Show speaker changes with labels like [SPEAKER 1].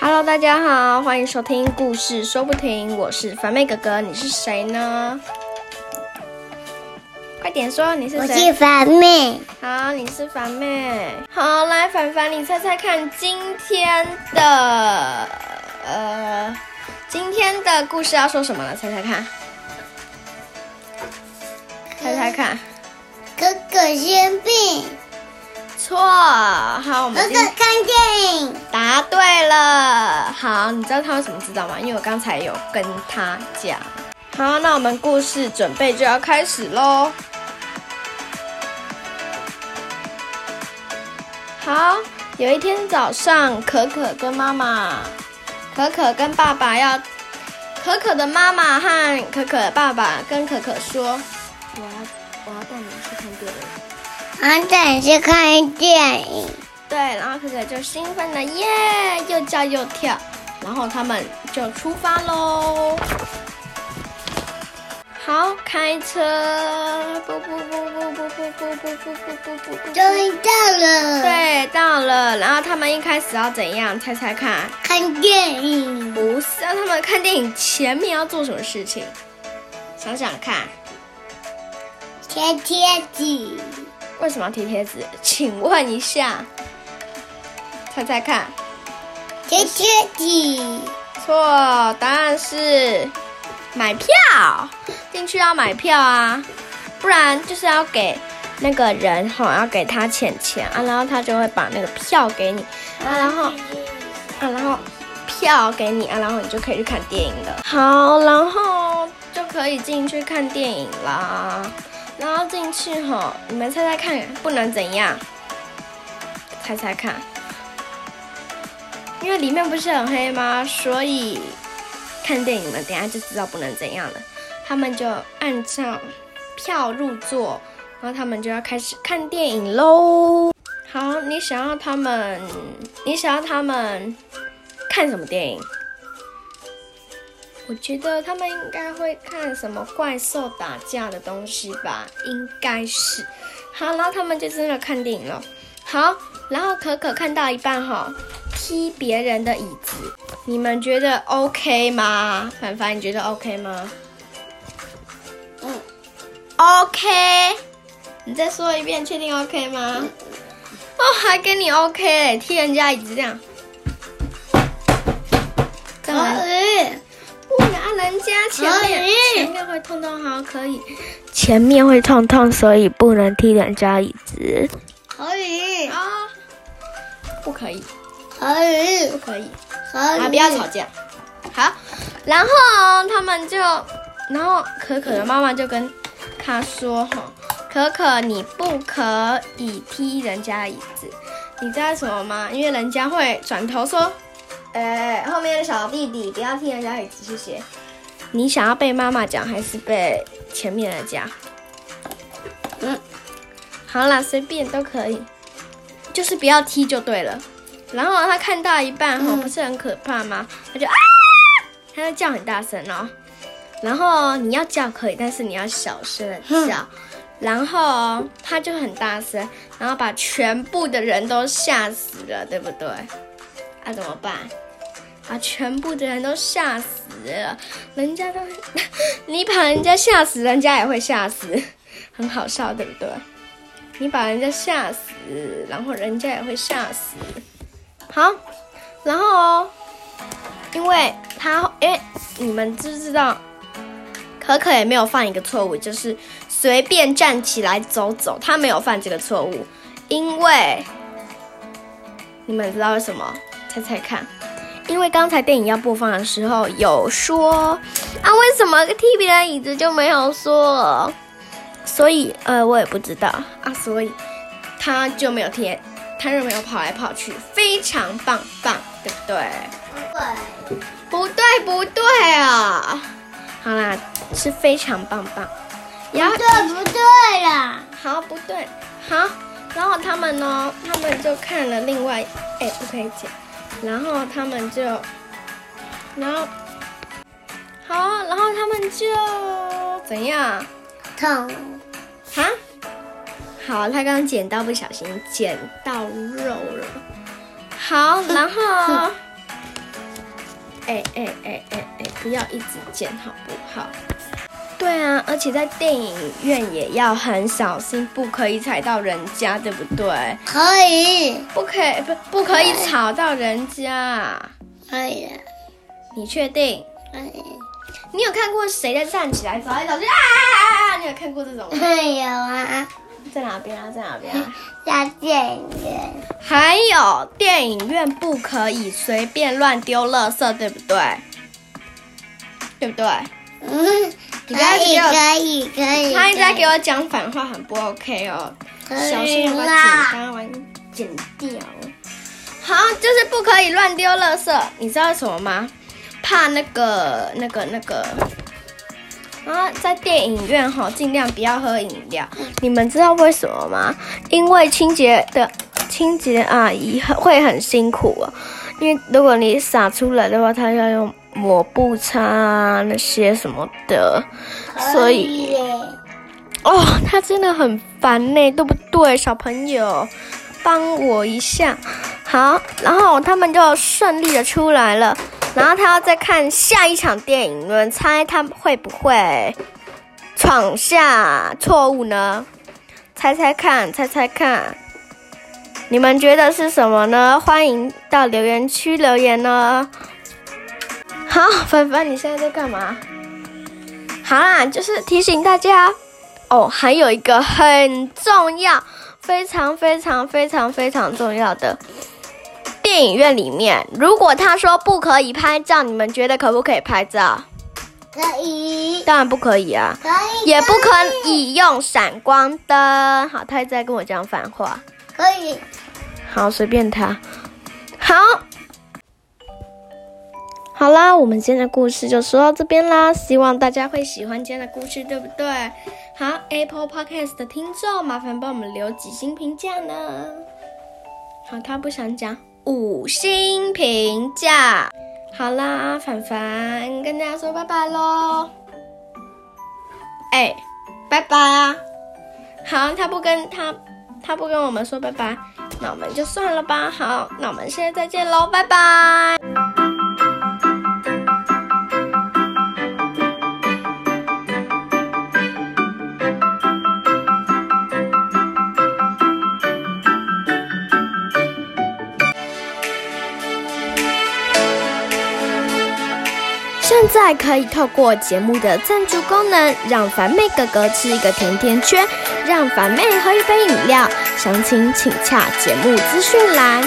[SPEAKER 1] Hello，大家好，欢迎收听故事说不停，我是凡妹哥哥，你是谁呢？快点说你是谁我？
[SPEAKER 2] 是凡妹，
[SPEAKER 1] 好，你是凡妹。好，来凡凡，你猜猜看今天的呃，今天的故事要说什么了？猜猜看，猜猜看。
[SPEAKER 2] 哥哥生病，
[SPEAKER 1] 错，好，我们今
[SPEAKER 2] 哥哥看电影，
[SPEAKER 1] 答对了。好，你知道他为什么知道吗？因为我刚才有跟他讲。好，那我们故事准备就要开始喽。好，有一天早上，可可跟妈妈，可可跟爸爸要，可可的妈妈和可可的爸爸跟可可说，我要我要带你去看电影。
[SPEAKER 2] 我等去看电影，
[SPEAKER 1] 对，然后可可就兴奋的耶，又叫又跳，然后他们就出发喽。好，开车，不不不不不不不不不不不不不，
[SPEAKER 2] 终于到了，，
[SPEAKER 1] 对，到了。然后他们一开始要怎样？猜猜看？
[SPEAKER 2] 看电影，
[SPEAKER 1] 不是，让他们看电影前面要做什么事情？想想看，
[SPEAKER 2] 贴贴纸，
[SPEAKER 1] 为什么要贴贴纸？请问一下，猜猜看。
[SPEAKER 2] 贴贴纸，
[SPEAKER 1] 错，答案是买票，进去要买票啊，不然就是要给那个人哈，要给他钱钱啊，然后他就会把那个票给你啊，然后啊，然后票给你啊，然后你就可以去看电影了。好，然后就可以进去看电影啦。然后进去哈，你们猜猜看，不能怎样？猜猜看。因为里面不是很黑吗？所以看电影们等下就知道不能怎样了。他们就按照票入座，然后他们就要开始看电影喽。好，你想要他们，你想要他们看什么电影？我觉得他们应该会看什么怪兽打架的东西吧，应该是。好，然后他们就真的看电影了。好，然后可可看到一半哈，踢别人的椅子，你们觉得 OK 吗？凡凡，你觉得 OK 吗？
[SPEAKER 2] 嗯
[SPEAKER 1] ，OK。你再说一遍，确定 OK 吗？哦，还跟你 OK 嘞，踢人家椅子这样。
[SPEAKER 2] 可
[SPEAKER 1] 干嘛？人家前面前面会痛痛，好可以。前面会痛痛，所以不能踢人家椅子
[SPEAKER 2] 可以，
[SPEAKER 1] 啊、不可以，
[SPEAKER 2] 可以
[SPEAKER 1] 不，可以。
[SPEAKER 2] 可
[SPEAKER 1] 啊，
[SPEAKER 2] 以，
[SPEAKER 1] 不要吵架。好，然后他们就，然后可可的妈妈就跟他说：“哈，可可，你不可以踢人家椅子，你知道什么吗？因为人家会转头说，哎，后面的小弟弟不要踢人家椅子，谢谢。你想要被妈妈讲还是被前面的讲？
[SPEAKER 2] 嗯，
[SPEAKER 1] 好啦，随便都可以，就是不要踢就对了。然后他看到一半哈，
[SPEAKER 2] 嗯
[SPEAKER 1] 不是很可怕吗？他就啊，他就叫很大声哦。然后你要叫可以，但是你要小声的叫。然后他就很大声，然后把全部的人都吓死了，对不对？啊，怎么办？把全部的人都吓死了，人家都，你把人家吓死，人家也会吓死，很好笑，对不对？你把人家吓死，然后人家也会吓死。好，然后哦，因为他，哎你们知不知道，可可也没有犯一个错误，就是随便站起来走走，他没有犯这个错误，因为你们知道为什么？猜猜看。因为刚才电影要播放的时候有说啊，为什么踢别人椅子就没有说？所以呃，我也不知道啊，所以他就没有踢，他就没有跑来跑去，非常棒棒，对不对？
[SPEAKER 2] 不对，
[SPEAKER 1] 不对，不对啊！好啦，是非常棒棒。然后
[SPEAKER 2] 对不对啦？
[SPEAKER 1] 好，不对，好，然后他们呢，他们就看了另外，哎，不可以讲。然后他们就，然后，好，然后他们就怎样？
[SPEAKER 2] 痛，
[SPEAKER 1] 哈？好，他刚刚剪刀不小心剪到肉了。好，然后，哎哎哎哎哎，不要一直剪好不好？对啊，而且在电影院也要很小心，不可以踩到人家，对不对？
[SPEAKER 2] 可以，
[SPEAKER 1] 不可以，不不可以吵到人家。
[SPEAKER 2] 可以的，
[SPEAKER 1] 你确定？
[SPEAKER 2] 可以。
[SPEAKER 1] 你有看过谁在站起来走来走去啊？你有看过这种吗？
[SPEAKER 2] 有啊，
[SPEAKER 1] 在哪边啊？在哪边啊？
[SPEAKER 2] 在电影院，
[SPEAKER 1] 还有电影院不可以随便乱丢垃圾，对不对？对不对？
[SPEAKER 2] 嗯，
[SPEAKER 1] 你不要
[SPEAKER 2] 可以，可以，可以。
[SPEAKER 1] 他一直在给我讲反话，很不 OK 哦。小心要把
[SPEAKER 2] 啦
[SPEAKER 1] 剪刀完剪掉。好，就是不可以乱丢垃圾。你知道什么吗？怕那个、那个、那个。啊，在电影院哈，尽量不要喝饮料。你们知道为什么吗？因为清洁的清洁阿姨很会很辛苦啊。因为如果你洒出来的话，她要用抹布擦啊那些什么的，所以哦，他真的很烦呢，对不对，小朋友？帮我一下，好，然后他们就顺利的出来了，然后他要再看下一场电影，你们猜他会不会闯下错误呢？猜猜看，猜猜看，你们觉得是什么呢？欢迎到留言区留言哦。好，凡凡，你现在在干嘛？好啦，就是提醒大家哦，还有一个很重要、非常非常非常非常重要的，电影院里面，如果他说不可以拍照，你们觉得可不可以拍照？
[SPEAKER 2] 可以，
[SPEAKER 1] 当然不可以啊，
[SPEAKER 2] 可以，
[SPEAKER 1] 也不可以用闪光灯。好，他一直在跟我讲反话。
[SPEAKER 2] 可以。
[SPEAKER 1] 好，随便他。好，好啦，我们今天的故事就说到这边啦，希望大家会喜欢今天的故事，对不对？好，Apple Podcast 的听众，麻烦帮我们留几星评价呢？好，他不想讲五星评价。好啦，凡凡跟大家说拜拜喽。哎，拜拜啊！好，他不跟他他不跟我们说拜拜，那我们就算了吧。好，那我们现在再见喽，拜拜。再可以透过节目的赞助功能让凡妹哥哥吃一个甜甜圈让凡妹喝一杯饮料。详情请洽节目资讯栏。